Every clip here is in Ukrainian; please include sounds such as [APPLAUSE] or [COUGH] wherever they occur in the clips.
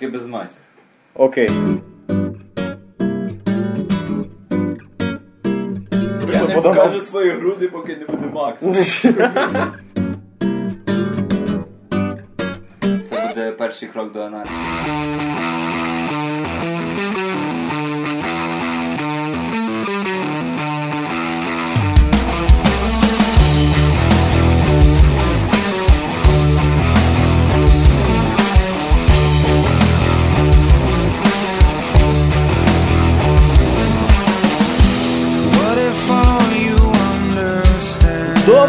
Тільки без матір. Окей. Я не покажу свої груди, поки не буде Макс. Це буде перший крок до аналізу.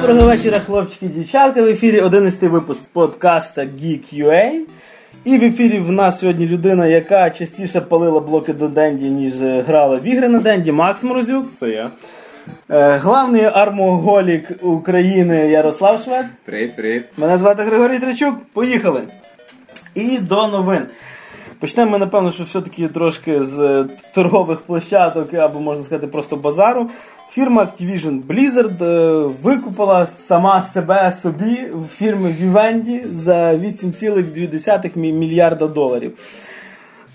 Доброго вечора, хлопчики і дівчатка. В ефірі 11 випуск подкаста Geek.ua. І в ефірі в нас сьогодні людина, яка частіше палила блоки до Денді, ніж е, грала в ігри на Денді, Макс Морозюк. Це я. Е, Главний армоголік України Ярослав Швед. Привіт, привіт. Мене звати Григорій Тричук. Поїхали. І до новин. Почнемо ми, напевно, що все-таки трошки з е, торгових площадок, або можна сказати, просто базару. Фірма Activision Blizzard е, викупила сама себе собі в фірми Vivendi за 8,2 мільярда доларів.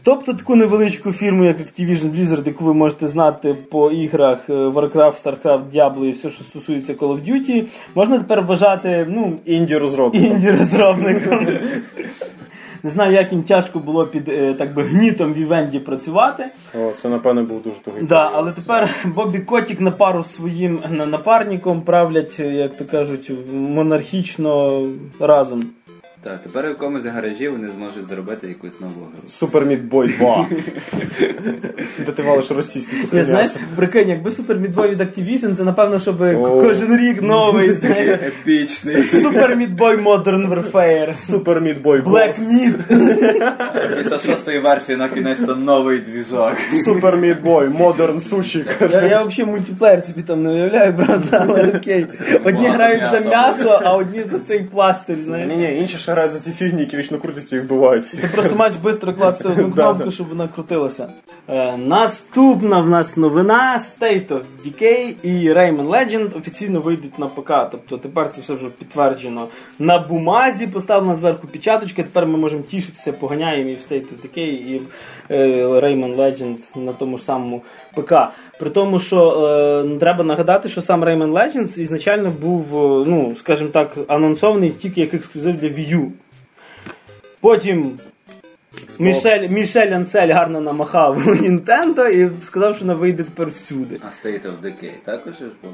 Тобто таку невеличку фірму, як Activision Blizzard, яку ви можете знати по іграх е, Warcraft, StarCraft, Diablo і все, що стосується Call of Duty, можна тепер вважати ну, Інді розробник. [LAUGHS] Не знаю, як їм тяжко було під е, так би гнітом Вівенді працювати. О, це напевно був дуже тугий. Да, але тепер Бобі Котік на пару своїм на- напарником правлять, е, як то кажуть, монархічно разом. Так, тепер у якомусь гаражі вони зможуть зробити якусь нову гру. Супер Мідбой 2. Де ти валиш російський Я куски знаєш, м'яса. прикинь, якби Super Meat Boy від Activision, це напевно, щоб О. кожен рік новий, знаєш. Епічний. Super Meat Boy Modern Warfare. Супер Мідбой Black Meat. Після шостої версії на кінець новий двіжок. Super Meat Boy, Modern Sushi. Я, я взагалі мультиплеєр собі там не уявляю, правда, але окей. Одні Багато грають за м'яса. м'ясо, а одні за цей пластир, знаєш. Ні, ні, інші ще грають за ці фігні, які вічно крутяться і вбивають всіх. Ти просто маєш швидко класти одну [LAUGHS] кнопку, щоб вона крутилася. Е, наступна в нас новина State of Decay і Rayman Legend офіційно вийдуть на ПК. Тобто тепер це все вже підтверджено на бумазі, поставлена зверху печаточка. Тепер ми можемо тішитися, поганяємо і в State of Decay, і в е, Rayman Legends на тому ж самому ПК. При тому, що е, треба нагадати, що сам Rayman Legends ізначально був, е, ну, скажімо так, анонсований тільки як ексклюзив для Wii U. Потім Мішель, Мішель Анцель гарно намахав [LAUGHS] Nintendo і сказав, що вона вийде тепер всюди. А State of Decay також ж був?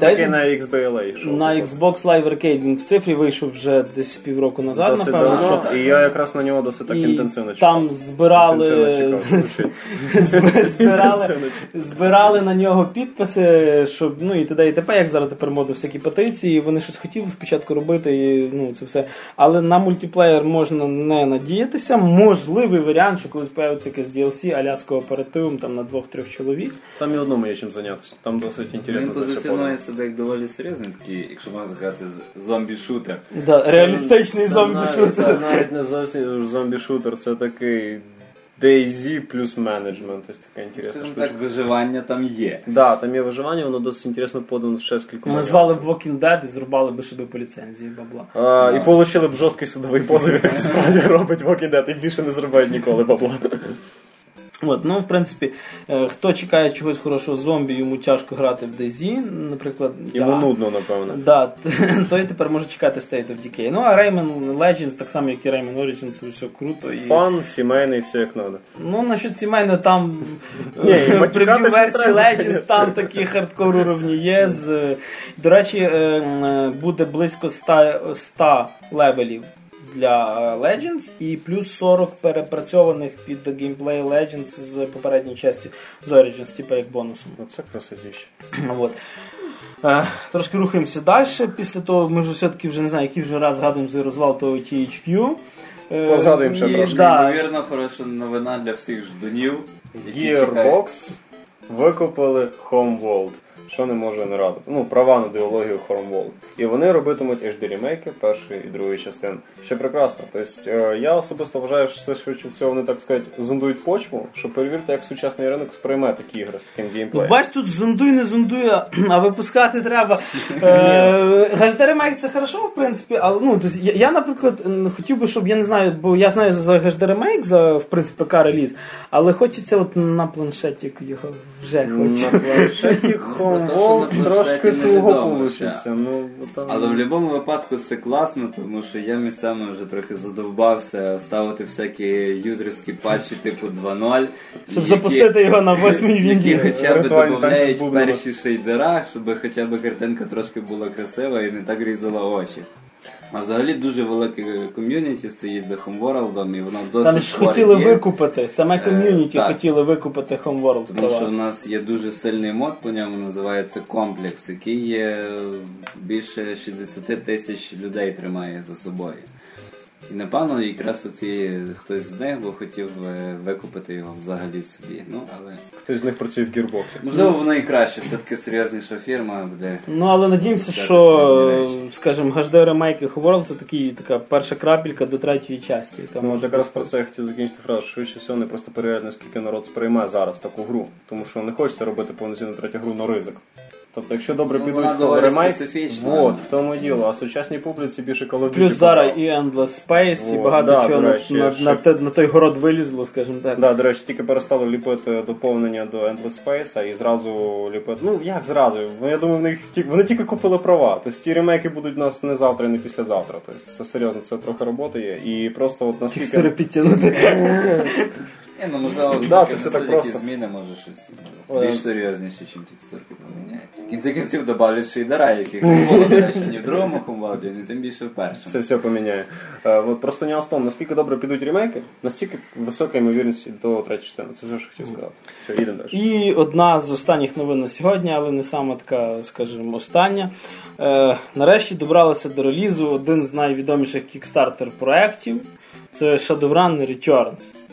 Такий на XBLA. йшов. на Xbox Live Arcade він в цифрі вийшов вже десь півроку назад, Досить напевно. давно, що. і я якраз на нього досить так І інтенсивно чекав. там збирали, Інтенсивно чекав, звучить. [LAUGHS] збирали, Інтенсивно збирали на нього підписи, щоб ну і т.д. і т.п., як зараз тепер модно всякі петиції. Вони щось хотіли спочатку робити, і ну це все. Але на мультиплеєр можна не надіятися. Можливий варіант, що колись появиться якесь DLC аля з кооперативом там на двох-трьох чоловік. Там і одному є чим зайнятися. Там досить Він інтересно позиціонує себе як доволі серйозний такий, якщо можна сказати, зомбі-шутер. Да, реалістичний зомбі-шутер. Це навіть не зовсім зомбі-шутер, це такий DayZ плюс менеджмент. Ось така інтересна Скажімо штука. так, виживання там є. Да, там є виживання, воно досить інтересно подано ще з кількома. Назвали б Walking Dead і зрубали би себе по ліцензії бабла. А, І получили б жорсткий судовий позов, і так справді робить Walking Dead, і більше не зробить ніколи бабла. От, ну, в принципі, е, хто чекає чогось хорошого зомбі, йому тяжко грати в DayZ, наприклад. Йому я. нудно, напевно. Да, [LAUGHS] той тепер може чекати State of Decay. Ну, а Rayman Legends, так само, як і Rayman Origins, це все круто. І... Фан, сімейний, все як треба. Ну, насчет сімейно, там матюкатись прев'ю версії треба. Legend, там такі хардкор уровні є. З... До речі, е, е, буде близько 100, 100 левелів для е, Legends і плюс 40 перепрацьованих під геймплей Legends з попередньої частини з Origins, типу як бонусом. Оце красивіше. [CLEARS THROAT] От. Е, трошки рухаємося далі. Після того ми вже все-таки вже не знаю, який вже раз згадуємо за розвал того THQ. Е, Позгадуємо ще і, трошки. Да, Ймовірно, хороша новина для всіх ждунів. які чекають. Gearbox викупили Homeworld. Що не може не радити. Ну, права на ідеологію Хорнвол. І вони робитимуть HD ремейки першої і другої частин. Що прекрасно. Тобто е, я особисто вважаю, що це швидше всього вони так сказати зондують почву, щоб перевірити, як сучасний ринок сприйме такі ігри з таким Ну, геймплеєм. бач, тут зондуй, не зондуй, а- [CLEARS THROAT] випускати треба. [LAUGHS] HD ремейк це хорошо, в принципі, але ну, я, наприклад, хотів би, щоб я не знаю, бо я знаю за HD ремейк, за в принципі ПК реліз, але хочеться от на планшеті його вже На хочу. [LAUGHS] планшеті що на планшеті трошки невідомо туго вийде. Ну, там... Але в будь-якому випадку це класно, тому що я місцями вже трохи задовбався ставити всякі юзерські патчі типу 2.0. Щоб які- запустити його на восьмій Які вінді. хоча б додають перші шейдера, щоб хоча б картинка трошки була красива і не так різала очі. А взагалі дуже велике ком'юніті стоїть за Homeworld, і воно досить Там ж хотіли є. викупити, саме Е, ком'юніті так. хотіли викупити Homeworld Тому що в нас є дуже сильний мод, по ньому називається комплекс, який є більше 60 тисяч людей тримає за собою. І напевно якраз оці хтось з них би хотів е, викупити його взагалі собі. Ну але Хтось з них працює в гірбоксі. можливо воно і краще, все-таки серйозніша фірма буде. Ну але надіємося, що, скажімо, HD ремейки Homeworld це такий, така перша крапелька до третьої частини, яка Ну, от може якраз про це я хотів закінчити фразу. Швидше всього, вони просто перевіряють, наскільки народ сприймає зараз таку гру. Тому що не хочеться робити повноцінну третю гру на ризик. Тобто, якщо добре Ну, підуть в ремейк, специфічна. от, в тому діло. А сучасній публіці більше Call of Duty Плюс зараз і Endless Space, і багато да, чого на, речі, на, ще- на, те- на той город вилізло, скажімо так. Да, до речі, тільки перестали ліпити доповнення до Endless Space і зразу ліпити. Ну як зразу? Ну, Я думаю, в них ті- вони тільки купили права. Тобто ті ремейки будуть у нас не завтра і не післязавтра. Тобто це серйозно, це трохи роботи є. І просто от наскільки. підтягнути. [LAUGHS] Ні, ну можливо, Да, це все так просто. зміни, може щось більш серйозніше, ніж текстурки поміняють. В кінці кінців добавлять шейдера, яких не було, до речі, ні в другому Хомвалді, ні тим більше в першому. Це все поміняє. Е, от просто нюанс в тому, наскільки добре підуть ремейки, настільки висока ймовірність до третьої частини. Це все, що хотів сказати. Все, їдемо далі. І одна з останніх новин на сьогодні, але не сама така, скажімо, остання. Е, нарешті добралися до релізу один з найвідоміших кікстартер проєктів. Це Shadowrun Returns.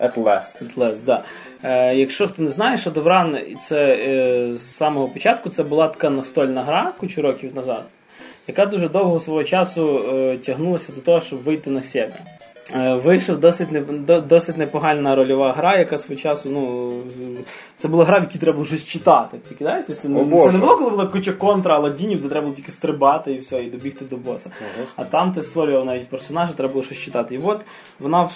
At last. At last, да. Е, якщо хто не знає, Shadowrun це е, з самого початку це була така настольна гра кучу років назад, яка дуже довго свого часу е, тягнулася до того, щоб вийти на себе. Е, Вийшов досить не до- досить непогана рольова гра, яка свого часу, ну це була гра, в якій треба щось читати. Ти кидаєш? Тобто Це, О, не, це не було, коли була куча контра аладдінів, де треба було тільки стрибати і все, і добігти до боса. А там ти створював навіть персонажа, треба було щось читати. І от вона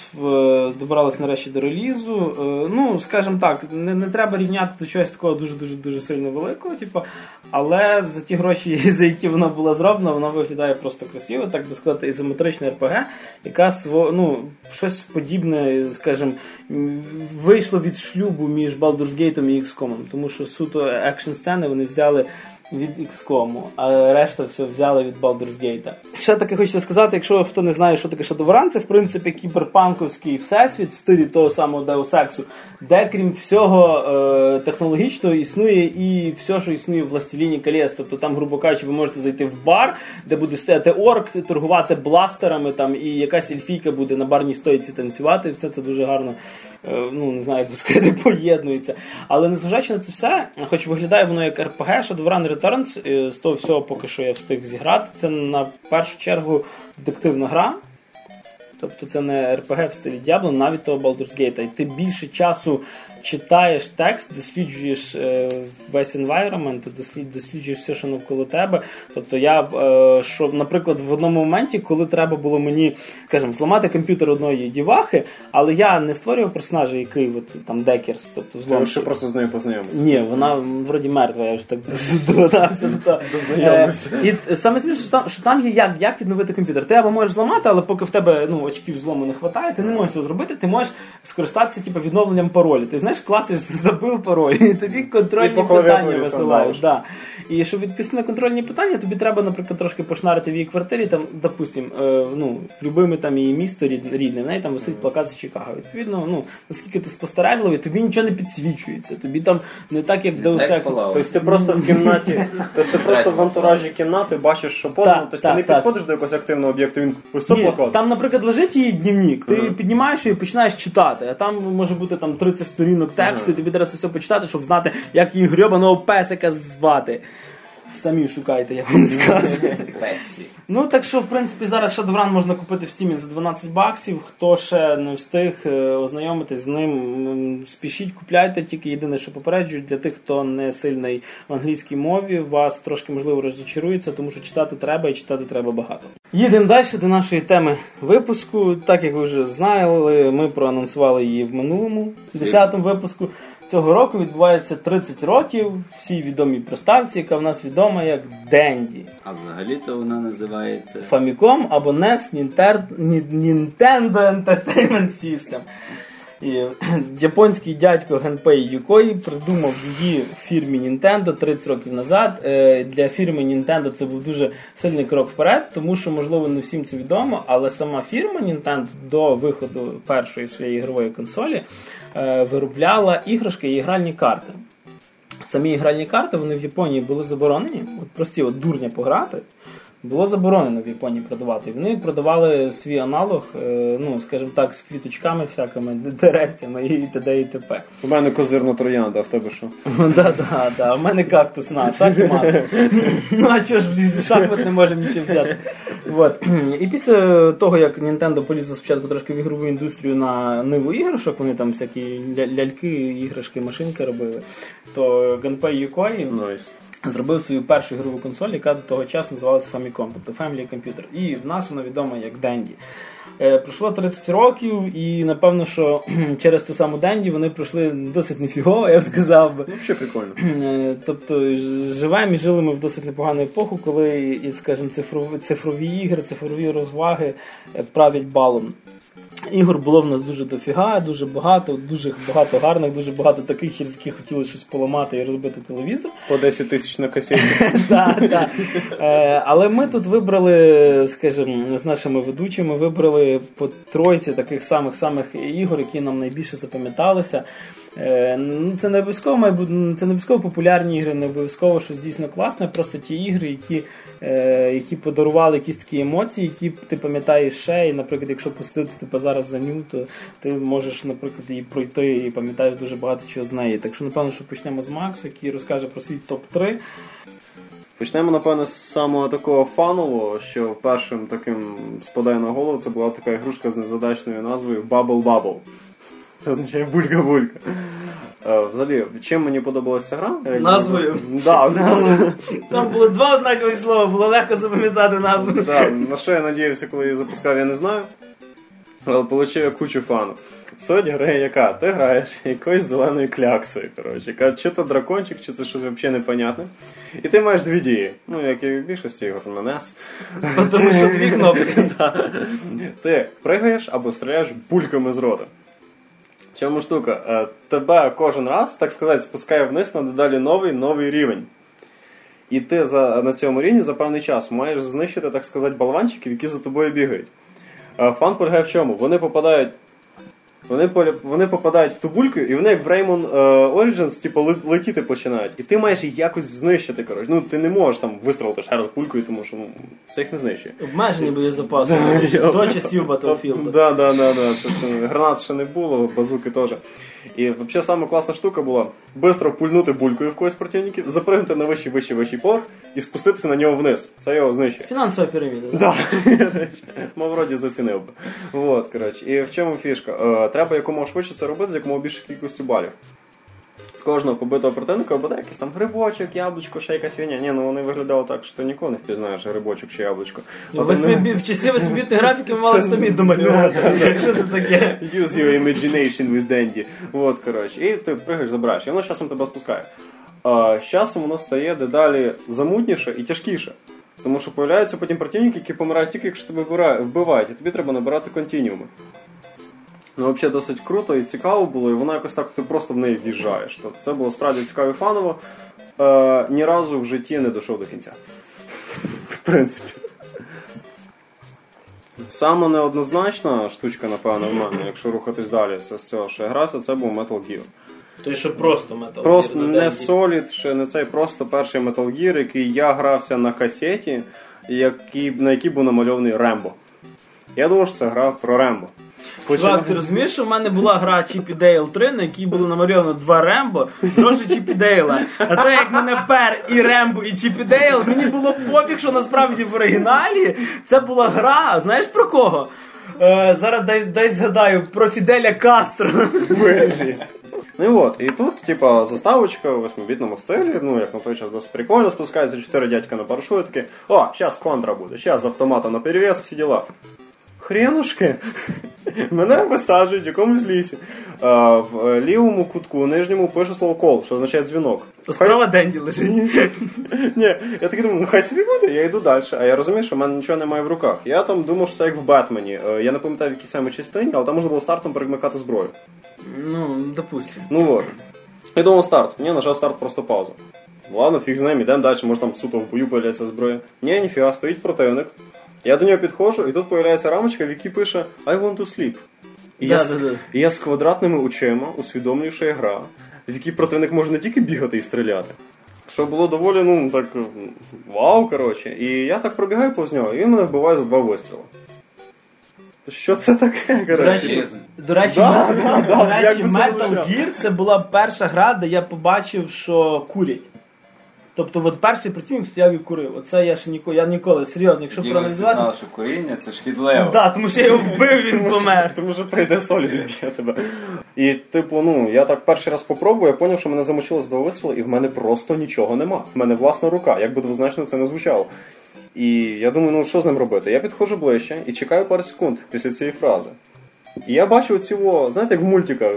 добралась нарешті до релізу. Е, Ну, скажімо так, не, не треба рівняти до чогось такого дуже дуже дуже сильно великого, типу, але за ті гроші, [LAUGHS] за які вона була зроблена, вона виглядає просто красиво, так би сказати, ізометрична РПГ, яка сво, ну, щось подібне, скажімо, вийшло від шлюбу між Baldur's Gate і XCOM, тому що суто екшн сцени вони взяли від XCOM, а решта все взяли від Baldur's Gate. Ще таке хочеться сказати, якщо хто не знає, що таке Shadowrun, це в принципі кіберпанковський всесвіт в стилі того самого Deus Ex, де крім всього е, технологічного існує і все, що існує в Властеліні Колес. Тобто там, грубо кажучи, ви можете зайти в бар, де буде стояти орк, торгувати бластерами, там і якась ельфійка буде на барній стойці танцювати, і все це дуже гарно. Е, Ну, не знаю, як би сказати, [LAUGHS] поєднується. Але незважаючи на це все, хоч виглядає воно як RPG, Shadowrun Returns, з того всього, поки що я встиг зіграти, це на першу чергу детективна гра. Тобто це не RPG в стилі Diablo, навіть того Baldur's Gate. І ти більше часу читаєш текст, досліджуєш е, весь environment, дослід, досліджуєш все, що навколо тебе. Тобто я, е, що, наприклад, в одному моменті, коли треба було мені, скажімо, зламати комп'ютер одної дівахи, але я не створював персонажа, який от, там декерс, тобто Ти ще просто з нею познайомився. Ні, вона вроді мертва, я вже так [LAUGHS] догадався до. Е, І саме смішно, що там, що там є як, як відновити комп'ютер. Ти або можеш зламати, але поки в тебе ну, очків злому не вистачає, ти не можеш цього зробити, ти можеш скористатися типу, відновленням паролю. Ти знаєш, клацаєш, забив пароль, і тобі контрольні клавіатурі питання висилають. Да. І щоб відповісти на контрольні питання, тобі треба, наприклад, трошки пошнарити в її квартирі, там, допустим, е, ну, любиме там її місто рід- рідне, в неї там висить плакат з Чикаго. Відповідно, ну, наскільки ти спостережливий, тобі нічого не підсвічується. Тобі там не так, як Deus так, Тобто ти просто в кімнаті, тобто ти просто в антуражі кімнати бачиш, що подано, тобто ти не підходиш до якогось активного об'єкту, він ось це плакат. там, наприклад, лежить її дневник, ти піднімаєш її і починаєш читати, а там може бути там 30 сторінок тексту, і тобі треба це все почитати, щоб знати, як її грьобаного песика звати. Самі шукайте, я вам не скажу. Ну так що, в принципі, зараз Shadowrun можна купити в стімі за 12 баксів. Хто ще не встиг е, ознайомитись з ним, спішіть, купляйте. Тільки єдине, що попереджую, для тих, хто не сильний в англійській мові, вас трошки можливо розчарується, тому що читати треба і читати треба багато. Їдемо далі до нашої теми випуску. Так як ви вже знали, ми проанонсували її в минулому 10-му випуску. Цього року відбувається 30 років всій відомій приставці, яка в нас відома як Денді. А взагалі-то вона називається. Famicom або NES Nintendo Entertainment System. І [CLEARS THROAT] японський дядько Генпей Юкої придумав її фірмі Nintendo 30 років назад. Е, Для фірми Nintendo це був дуже сильний крок вперед, тому що, можливо, не всім це відомо, але сама фірма Nintendo до виходу першої своєї ігрової консолі е, виробляла іграшки і гральні карти. Самі ігральні карти вони в Японії були заборонені. От прості от дурня пограти. Було заборонено в Японії продавати. Вони продавали свій аналог, е, ну, скажімо так, з квіточками всякими, деревцями і т.д. і т.п. У мене козирна троянда, а в тебе що? [LAUGHS] Да, да, да. У мене кактус на, так мати. Ну а чого ж шахмат не можемо нічого взяти. Вот. І після того, як Nintendo полізла спочатку трошки в ігрову індустрію на ниву іграшок, вони там всякі ляльки, іграшки, машинки робили, то Ганпей Юкой Найс. Зробив свою першу ігрову консоль, яка до того часу називалася Famicom, тобто Family Computer. І в нас вона відома як Dendy. Е, пройшло 30 років, і напевно, що [CLEARS THROAT] через ту саму Денді вони пройшли досить нефігово, я б сказав би. Ну, взагалі прикольно. Е, Тобто живемо і жили ми в досить непогану епоху, коли, і, скажімо, цифрові, цифрові ігри, цифрові розваги е, правлять балом. Ігор було в нас дуже дофіга, дуже багато, дуже багато гарних, дуже багато таких, через які хотіли щось поламати і розбити телевізор. По 10 тисяч на касеті. [LAUGHS] Е, Але ми тут вибрали, скажімо, з нашими ведучими, вибрали по тройці таких самих самих ігор, які нам найбільше запам'яталися. Е, Ну, це не обов'язково має це не обов'язково популярні ігри, не обов'язково щось дійсно класне, просто ті ігри, які, е, які подарували якісь такі емоції, які ти пам'ятаєш ще. І, наприклад, якщо пустити тебе зараз за ню, то ти можеш, наприклад, її пройти і пам'ятаєш дуже багато чого з неї. Так що, напевно, що почнемо з Макса, який розкаже про свій топ-3. Почнемо, напевно, з самого такого фанового, що першим таким спадає на голову, це була така ігрушка з незадачною назвою Bubble Bubble. Що означає булька-булька. Е, Взагалі, чим мені подобалася гра? Е, Назвою? Да, назвою. Там було два однакових слова, було легко запам'ятати назву. Да, на що я надіявся, коли її запускав, я не знаю. Але отримав я кучу фану. Суть гри яка? Ти граєш якоюсь зеленою кляксою, коротше, яка чи то дракончик, чи це щось взагалі непонятне. І ти маєш дві дії. Ну, як і в більшості ігор на NES. Тому що дві кнопки. [LAUGHS] Ти пригаєш або стріляєш бульками з рота. В чому штука? Е, Тебе кожен раз, так сказати, спускає вниз на дедалі новий новий рівень. І ти за, на цьому рівні за певний час маєш знищити, так сказати, болванчиків, які за тобою бігають. Е, Фан полягає в чому? Вони попадають. Вони, полі вони попадають в ту бульку, і вони як в Rayman е, Origins, типу, ле- летіти починають. І ти маєш їх якось знищити, коротше. Ну, ти не можеш там вистрелити ще раз пулькою, тому що ну, це їх не знищує. Обмежені боєзапаси. [LAUGHS] До часів Battlefield. Да, да, да, да. Це ще, гранат ще не було, базуки теж. І взагалі саме класна штука була швидко пульнути булькою в когось противників, запригнути на вищий, вищий, вищий поверх і спуститися на нього вниз. Це його знищує. Фінансова піраміда. да? Да, [LAUGHS] вроді зацінив би. Вот, коротше. І в чому фішка? Е, треба якомога швидше це робити з якомога більше кількості балів. Кожного побитого противника буде якийсь там грибочок, яблучко, ще якась фігня. Ні, ну вони виглядали так, що ти ніколи не впізнаєш грибочок чи яблучко. Ну, От восьмибі- вони- В часі восьмибітних графіків мали самі домалювати. Що це таке? Use your imagination with Dandy. Вот, коротше. І ти пригаєш, забираєш. І воно з часом тебе спускає. А, з часом воно стає дедалі замутніше і тяжкіше. Тому що появляються потім противники, які помирають тільки, якщо тебе вбивають, і тобі треба набирати континіуми. Ну, взагалі досить круто і цікаво було, і воно якось так ти просто в неї в'їжджаєш. Тобто це було справді цікаво і фаново. Е, ні разу в житті не дійшов до кінця. В принципі. Саме неоднозначна штучка, напевно, в мене, якщо рухатись далі, це з цього ще грався, це був Metal Gear. Той, що просто метал. Просто не Solid, ще не цей, просто перший Metal Gear, який я грався на касеті, який, на якій був намальований Рембо. Я думав, що це гра про Рембо. Чувак, ти розумієш, що в мене була гра Чіп і Дейл 3, на якій було намальовано два Рембо, трошки Чіпа і Дейла. А те, як мене пер і Рембо, і Чіп і Дейл, мені було пофіг, що насправді в оригіналі це була гра, знаєш про кого? Е, зараз дай, дай згадаю про Фіделя Кастро. Ну і от, і тут, типа, заставочка в восьмибітному стилі, ну, як на той час досить прикольно, спускається чотири дядька на парашутки. О, зараз контра буде, зараз з автомата на перевес, всі діла. Хренушки. [LAUGHS] Мене висаджують в якомусь лісі. А, в е, лівому кутку нижньому пише слово кол, що означає дзвінок. То справа Денді лежить. [LAUGHS] Ні, я такий думаю, ну хай собі буде, я йду далі. А я розумію, що в мене нічого немає в руках. Я там думав, що це як в Бетмені. Е, Я не пам'ятаю, в якій саме частині, але там можна було стартом перемикати зброю. Ну, допустим. Ну от. Я думав старт. Ні, нажав старт просто паузу. Ладно, фіг з ним, ідемо далі, може там суто в бою появляється зброя. Ні, ніфіга, стоїть противник. Я до нього підходжу, і тут появляється рамочка, в якій пише I want to sleep. І, Да, я, да, да. і я з квадратними очима усвідомлюю, що я гра, в якій противник може не тільки бігати і стріляти. Що було доволі, ну, так, вау, коротше. І я так пробігаю повз нього, і він мене вбиває за два вистріли. Що це таке, До речі, до речі, Да, да, да, Metal. Gear це була перша гра, де я побачив, що курять. Тобто, от перший противник стояв і курив. Оце я ж ніколи, я ніколи, серйозно, якщо Тоді ви проаналізувати. знали, що куріння це шкідливо. Да, тому що я його вбив, він помер. Тому що прийде соль і б'є тебе. І, типу, ну, я так перший раз попробую, я зрозумів, що мене замочило з два вистріли, і в мене просто нічого нема. В мене власна рука, як би двозначно це не звучало. І я думаю, ну що з ним робити? Я підходжу ближче і чекаю пару секунд після цієї фрази. І я бачу цього, знаєте, як в мультиках,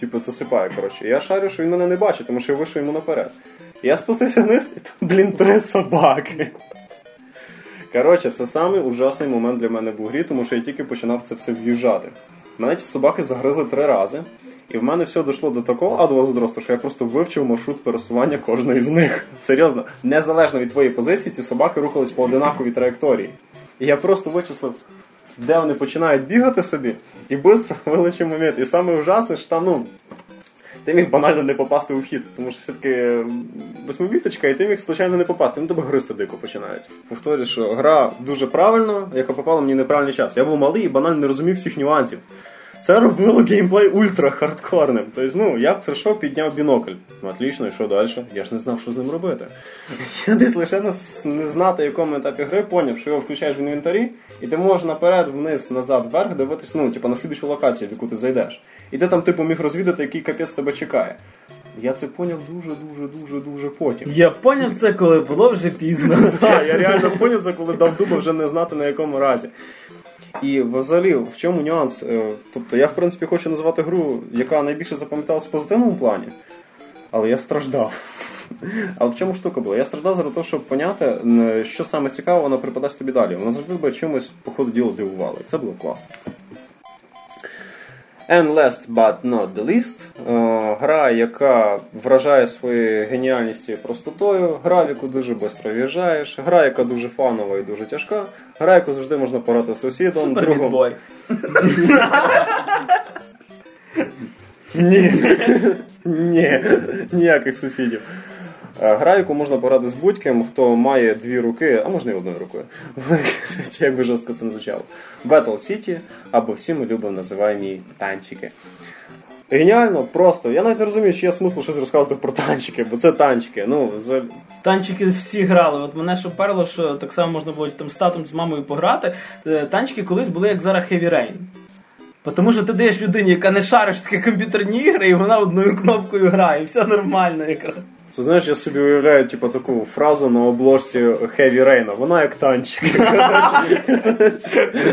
типу, засипає, коротше. І я шарю, що він мене не бачить, тому що я вийшов йому наперед. Я спустився вниз, і там, блін, три собаки. Коротше, це самий ужасний момент для мене в грі, тому що я тільки починав це все в'їжджати. Мене ті собаки загризли три рази, і в мене все дійшло до такого адового зросту, що я просто вивчив маршрут пересування кожної з них. Серйозно, незалежно від твоєї позиції, ці собаки рухались по одинаковій траєкторії. І я просто вичислив, де вони починають бігати собі, і швидко [LAUGHS] вилучив момент. І саме ужасне, що там, ну, ти міг банально не попасти у вхід, тому що все-таки восьмивіточка, і ти міг случайно не попасти. Ну тебе гристи дико починають. Повторюю, що гра дуже правильно, яка попала мені неправильний час. Я був малий і банально не розумів всіх нюансів. Це робило геймплей ультра хардкорним. Тобто, ну, я прийшов, підняв бінокль. Ну, отлично, і що далі? Я ж не знав, що з ним робити. [LAUGHS] Я десь лише не знати, якому етапі гри поняв, що його включаєш в інвентарі, і ти можеш наперед, вниз, назад, вверх дивитись, ну, типу, на слідчу локацію, в яку ти зайдеш. І ти там, типу, міг розвідати, який капець тебе чекає. Я це поняв дуже, дуже, дуже, дуже потім. Я поняв це, коли було вже пізно. [LAUGHS] Так, я реально поняв це, коли дав дуба вже не знати на якому разі. І взагалі, в чому нюанс? Е, Тобто я в принципі хочу назвати гру, яка найбільше запам'яталась в позитивному плані, але я страждав. [LAUGHS] Але в чому штука була? Я страждав за те, щоб поняти, що саме цікаво, вона припадасть тобі далі. Вона завжди тебе чимось по ходу діла дивувала. Це було класно. And last but not the least, е, гра, яка вражає своєю геніальністю і простотою, гра, в яку дуже швидко в'їжджаєш, гра, яка дуже фанова і дуже тяжка, гра, яку завжди можна порати з сусідом, Супер другом. відбой. Ні. Ні, ніяких сусідів. Е, Гра, яку можна пограти з будь-ким, хто має дві руки, а можна і одною рукою. [LAUGHS] Як би жорстко це не звучало. Battle City, або всі ми любимо називаємо танчики. Геніально, просто. Я навіть не розумію, чи є смисл щось розказувати про танчики, бо це танчики. Ну, взагалі- Танчики всі грали. От мене що перло, що так само можна було там з татом з мамою пограти. Е, Танчики колись були як зараз Heavy Rain. Тому що ти даєш людині, яка не шариш такі комп'ютерні ігри, і вона одною кнопкою грає, і все нормально якраз. Це знаєш, я собі уявляю, типу, таку фразу на обложці Heavy Rain. Вона як танчик.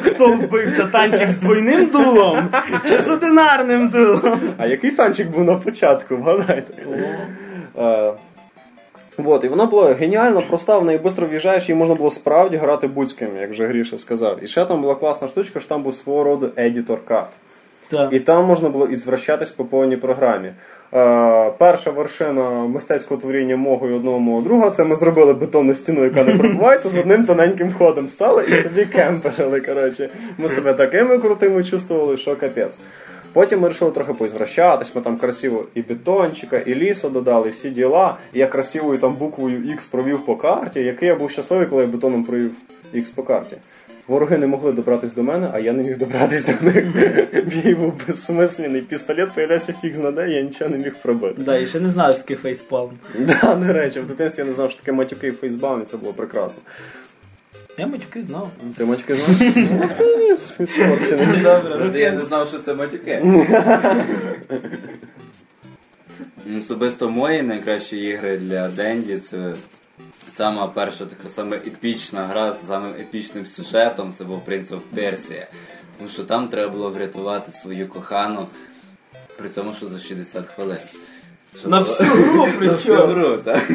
Хто вбивця танчик з двойним дулом чи з одинарним дулом? А який танчик був на початку, вгадайте? Е, Вот, і вона була геніально проста, в неї швидко в'їжджаєш, її можна було справді грати будь-ким, як вже Гріша сказав. І ще там була класна штучка, що там був свого роду едітор карт. Так. І там можна було і звращатись по повній програмі. Е, перша вершина мистецького творіння мого і одного мого друга це ми зробили бетонну стіну, яка не пробивається, з одним тоненьким ходом стали і собі кемперили. Коротше. Ми себе такими крутими чувствували, що капець. Потім ми вирішили трохи поізвращатись, ми там красиво і бетончика, і лісу додали, і всі діла. І я красивою там буквою X провів по карті, який я був щасливий, коли я бетоном провів X по карті. Вороги не могли добратись до мене, а я не міг добратись до них. Бій був безсмисленний. Пістолет появлявся фіг знаде, я нічого не міг пробити. Да, і ще не знаю, що таке фейспалм. Да, до речі, в дитинстві я не знав, що таке матюки і фейсбаум, і це було прекрасно. Я матюки знав. Ти матюки знаєш? [LAUGHS] Добре, Я не знав, що це матюки. [LAUGHS] Ну, Особисто мої найкращі ігри для Денді це сама перша така саме епічна гра з самим епічним сюжетом, це був Prince of Persia. Тому що там треба було врятувати свою кохану, при цьому, що за 60 хвилин. Що На було- всю гру [LAUGHS] На всю гру, так.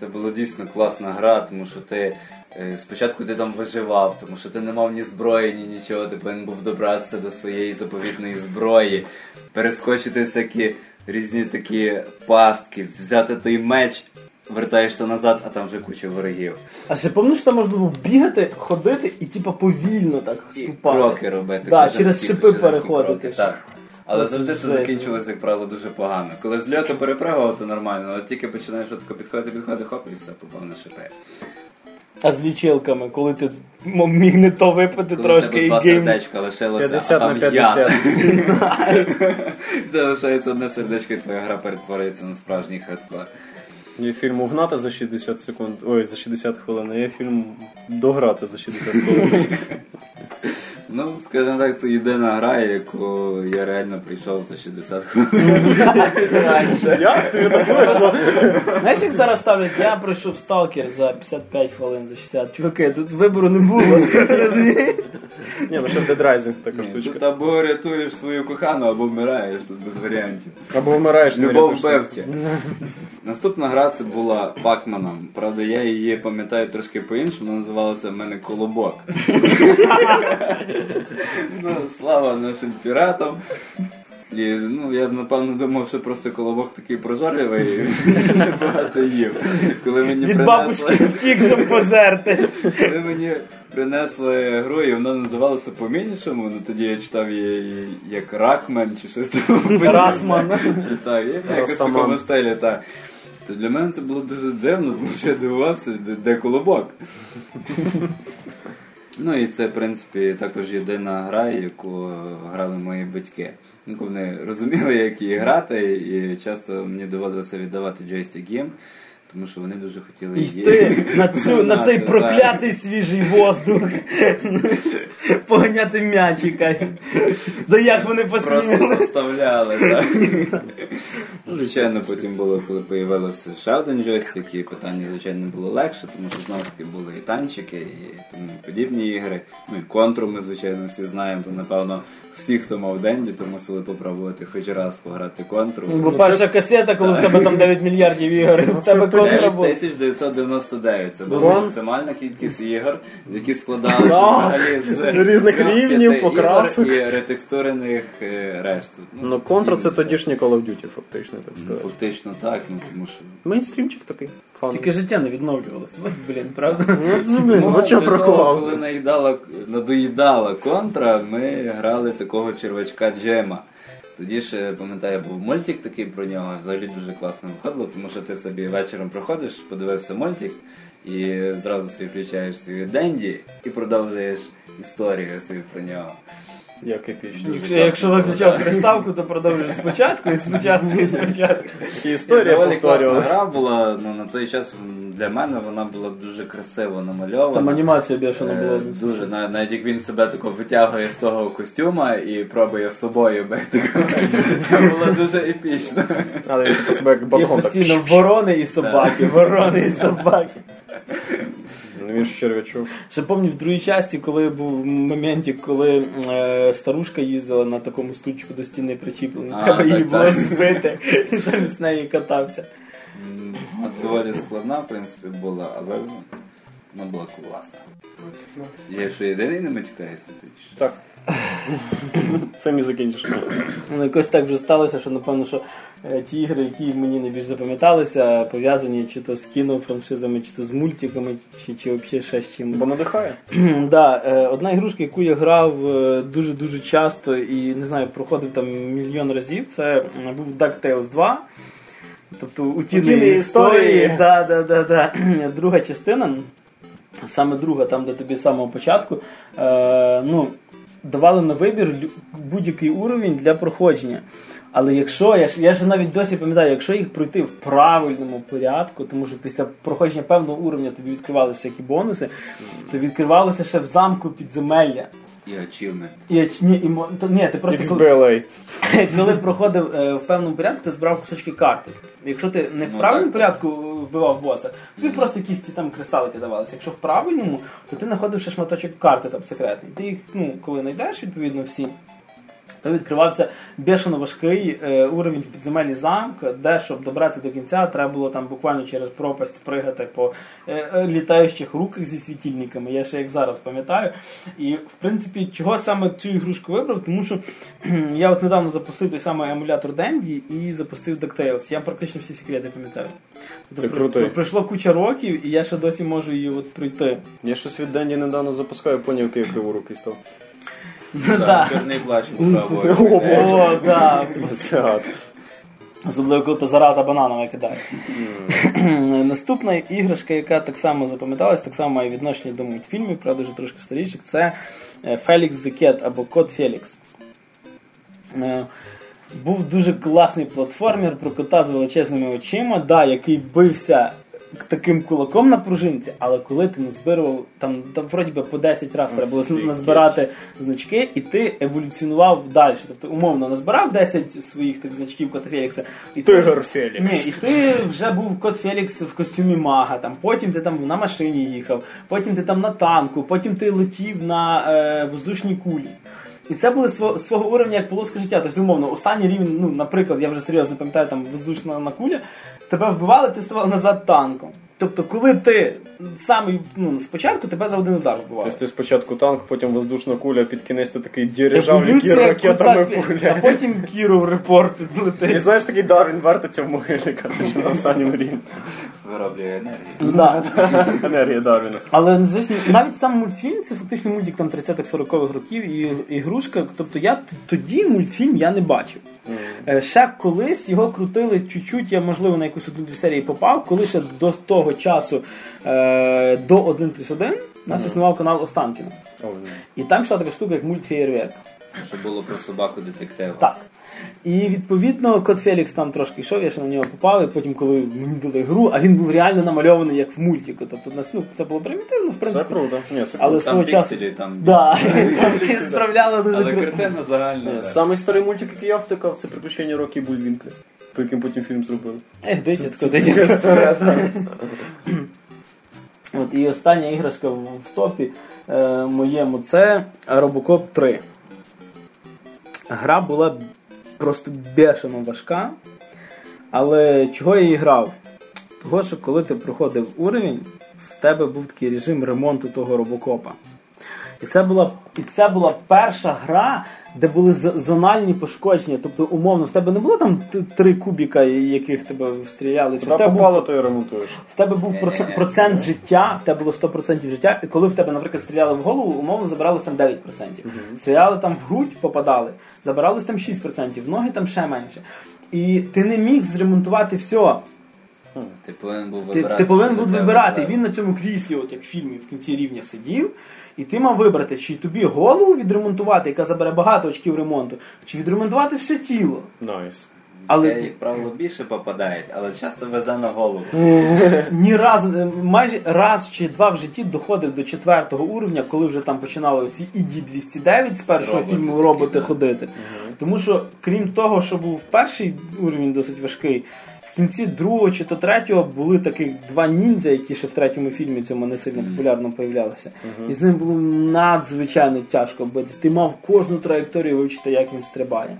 Це була дійсно класна гра, тому що ти е, спочатку ти там виживав, тому що ти не мав ні зброї, ні нічого, ти повинен був добратися до своєї заповітної зброї, перескочити всякі різні такі пастки, взяти той меч, вертаєшся назад, а там вже куча ворогів. А ще пам'ятаєш, що там можна було бігати, ходити і типа повільно так І кроки робити. Да, кожен через шипи переходити. кроки, Так. Але завжди це жесть. закінчилося, як правило, дуже погано. Коли з льоту перепригував, то нормально, але тільки починаєш отако підходити, підходити, хоп, і все, попав на шипи. А з лічилками, коли ти м- міг не то випити Коли в трошки тебе і два гейм. сердечка лишилося, 50 а на там 50. я. Де [LAUGHS] лишається одне сердечко, і твоя гра перетворюється на справжній хардкор. Є фільм угнати за 60 секунд. Ой, за 60 хвилин, а є фільм дограти за 60 хвилин. [LAUGHS] Ну, скажімо так, це єдина гра, яку я реально прийшов за 60 хвилин. Раніше. Як ти так вийшло? Знаєш, як зараз ставлять, я пройшов сталкер за 55 хвилин, за 60. Чуваки, тут вибору не було. розумієш? Ні, ну ще Dead Rising така Ні, штучка. Тут або рятуєш свою кохану, або вмираєш, тут без варіантів. Або вмираєш, не Любов вбивця. Наступна гра це була Пакманом. Правда, я її пам'ятаю трошки по-іншому, вона називалася в мене Колобок. [LAUGHS] ну, слава нашим піратам. І, ну, я напевно думав, що просто колобок такий прожорливий і [LAUGHS] багато їв. Коли мені Від принесли, бабушки втік, щоб пожерти. коли мені принесли гру, і вона називалася по-іншому, ну тоді я читав її як Ракмен чи щось там. Расман. Так, я якось в Растаман. такому стилі, так. То для мене це було дуже дивно, тому що я дивувався, де, де колобок. Ну і це, в принципі, також єдина гра, яку грали мої батьки. Ну, вони [LAUGHS] розуміли, як її грати, і часто мені доводилося віддавати джойстик їм, тому що вони дуже хотіли йти на, цю, на [LAUGHS] цей проклятий свіжий воздух. [LAUGHS] Поганяти м'ячика. Да як вони Просто заставляли, так. [LAUGHS] ну, звичайно, потім було, коли появилося ще один джойстик, і питання, звичайно, було легше, тому що знову ж таки були і танчики, і тому подібні ігри. Ну і контру ми, звичайно, всі знаємо, то напевно всі, хто мав денді, то мусили попробувати хоч раз пограти контру. Бо перша касета, коли в тебе там 9 мільярдів ігор, в тебе контра 9 була. 1999. Це була максимальна кількість ігор, які складалися Да. взагалі з [LAUGHS] Різних рівнів, покрасок. і ретекстурених е, решту. Ну, контра це тодішній Call of Duty, фактично, так Ну, сказати. Фактично так, ну тому що. Мейнстрімчик такий. Тільки життя не відновлювалося. От, блін, правда? Ну, блін, Ну, от що для. Коли наїдала, надоїдала контра, ми грали такого червачка Джема. Тоді ще, пам'ятаю, був мультик такий про нього, взагалі дуже класно виходило, тому що ти собі вечором приходиш, подивився мультик і зразу собі включаєш свій Денді і продовжуєш історію собі про нього. Як епічно. Якщо, якщо виключав [LAUGHS] приставку, то продовжуєш спочатку і спочатку і спочатку. І історія Доволі класна повторювалася. гра була, ну на той час для мене вона була дуже красиво намальована. Там анімація бешена Е, була. Дуже, нав- навіть як він себе тако витягує з того костюма і пробує з собою бити. [LAUGHS] Це було дуже епічно. Але він себе як Є батон так. постійно ворони і собаки, ворони і собаки. [LAUGHS] Ну, Він ж червячок. Ще пам'ятаю в другій часті, коли був момент, коли е, старушка їздила на такому стульчику до стіни причіплений, А, її було так. збити, і замість неї катався. Доволі складна, в принципі, була, але вона була класна. Я що єдиний не матюкаюся на чи? Так. Це мій закінчиш. Ну, якось так вже сталося, що напевно, що е, ті ігри, які мені найбільш запам'яталися, пов'язані чи то з кінофраншизами, чи то з мультиками, чи, чи взагалі ще з чимось. Бо надихає. да, е, одна ігрушка, яку я грав е, дуже-дуже часто і не знаю, проходив там мільйон разів, це був DuckTales 2. Тобто Утіні історії. історії. Да, да, да, да. Друга частина. Саме друга, там, де тобі з самого початку, е, ну, давали на вибір будь-який уровень для проходження. Але якщо, я ж, я ж навіть досі пам'ятаю, якщо їх пройти в правильному порядку, тому що після проходження певного уровня тобі відкривалися всякі бонуси, то відкривалося ще в замку підземелля. І ачівмент. І, ні, і, мо- ні, ти просто коли, XBLA. [LAUGHS] коли проходив е, в певному порядку, ти збирав кусочки карти. Якщо ти не в Ну, правильному ну, порядку вбивав боса, тобі просто якісь ті там кристалики давалися. Якщо в правильному, то ти знаходив ще шматочок карти там секретний. Ти їх, ну, коли знайдеш, відповідно, всі. То відкривався бешено важкий е, уровень в підземелі замка, де, щоб добратися до кінця, треба було там буквально через пропасть пригати по е, е, літаючих руках зі світильниками. Я ще як зараз пам'ятаю. І в принципі, чого саме цю ігрушку вибрав? Тому що я от недавно запустив той самий емулятор Dendy і запустив DuckTales. Я практично всі секрети пам'ятаю. Ти Тобто. Пройшло куча років, і я ще досі можу її от пройти. Я щось від Денді недавно запускаю, поняв, який я криворукий став. Да. Так, чорний плащ попробував. О, да. Це гад. Особливо, коли ти зараза бананова кидає. Наступна іграшка, яка так само запам'яталась, так само має відношення до мультфільмів, правда, вже трошки старіших, це Фелікс the Cat або Кот Фелікс. Е, Був дуже класний платформер про кота з величезними очима, да, який бився таким кулаком на пружинці, але коли ти назбирував, там, там вроді би по 10 разів треба було назбирати значки, і ти еволюціонував далі. Тобто, умовно, назбирав 10 своїх тих значків кота Фелікса, і ти Фелікс. ні, і ти вже був кот Фелікс в костюмі мага, там, потім ти там на машині їхав, потім ти там на танку, потім ти летів на е, воздушній кулі. І це було свого, свого уровня як полоска життя. Тобто, умовно, останній рівень, ну, наприклад, я вже серйозно пам'ятаю, там воздушна на куля, тебе вбивали, ти ставав назад танком. Тобто, коли ти саме ну, спочатку тебе за один удар вбивали. Тобто ти спочатку танк, потім воздушна куля, під кінець ти такий дирижав, який ракетами Фе- А потім Кіру в репорт І знаєш, такий Дарвін вертиться в могилі, на останньому рівні. Вироблює енергію. Да. [LAUGHS] Енергія Дарвіна. Але звісно, навіть сам мультфільм це фактично мультик там 30-40-х років і ігрушка. Тобто я тоді мультфільм я не бачив. Е, Ще колись його крутили чуть-чуть, я можливо на якусь одну серії попав, коли ще до того часу е, до 1 плюс 1 у нас існував канал Останкіна. І там йшла така штука, як мультфеєрверк. Що було про собаку детектива. Так. І відповідно кот Фелікс там трошки йшов, я ще на нього попав, і потім, коли мені дали гру, а він був реально намальований як в мультику. Тобто нас, ну, це було примітивно, в Це принципі. круто. Ні, це Але свого Там часу. пікселі, там... Да, [LAUGHS] там справляла дуже Але круто. картина загальна. Ні, да. Самий старий мультик, який я втикав, це приключення Рокі Бульвінкля. По яким потім фільм зробили. Ех, дитятко, дитятко. От, і остання іграшка в, в топі е, моєму це Robocop 3. Гра була просто бешено важка. Але чого я її грав? Того, що коли ти проходив уровень, в тебе був такий режим ремонту того робокопа. І це була, і це була перша гра, де були зональні пошкодження. Тобто, умовно, в тебе не було там три кубіка, яких тебе стріляли. Все. В тебе, був, то і ремонтуєш. в тебе був процент, процент життя, в тебе було 100% життя, і коли в тебе, наприклад, стріляли в голову, умовно забиралось там 9%. Стріляли там в грудь, попадали, забиралось там 6%, в ноги там ще менше. І ти не міг зремонтувати все. Ти повинен був вибирати. ти повинен був вибирати. Він на цьому кріслі, от як в фільмі в кінці рівня сидів, і ти мав вибрати, чи тобі голову відремонтувати, яка забере багато очків ремонту, чи відремонтувати все тіло. Nice. Те, Але як правило, більше попадають, але часто везе на голову. ні разу, е, майже раз чи два в житті доходив до четвертого уровня, коли вже там починали ці ED 209 з першого Роботи фільму такі, роботи да. ходити. Тому що, крім того, що був перший уровень досить важкий, в кінці другого чи то третього були таких два ніндзя, які ще в третьому фільмі цьому не сильно популярно появлялися. І з ним було надзвичайно тяжко битися. Ти мав кожну траєкторію вивчити, як він стрибає.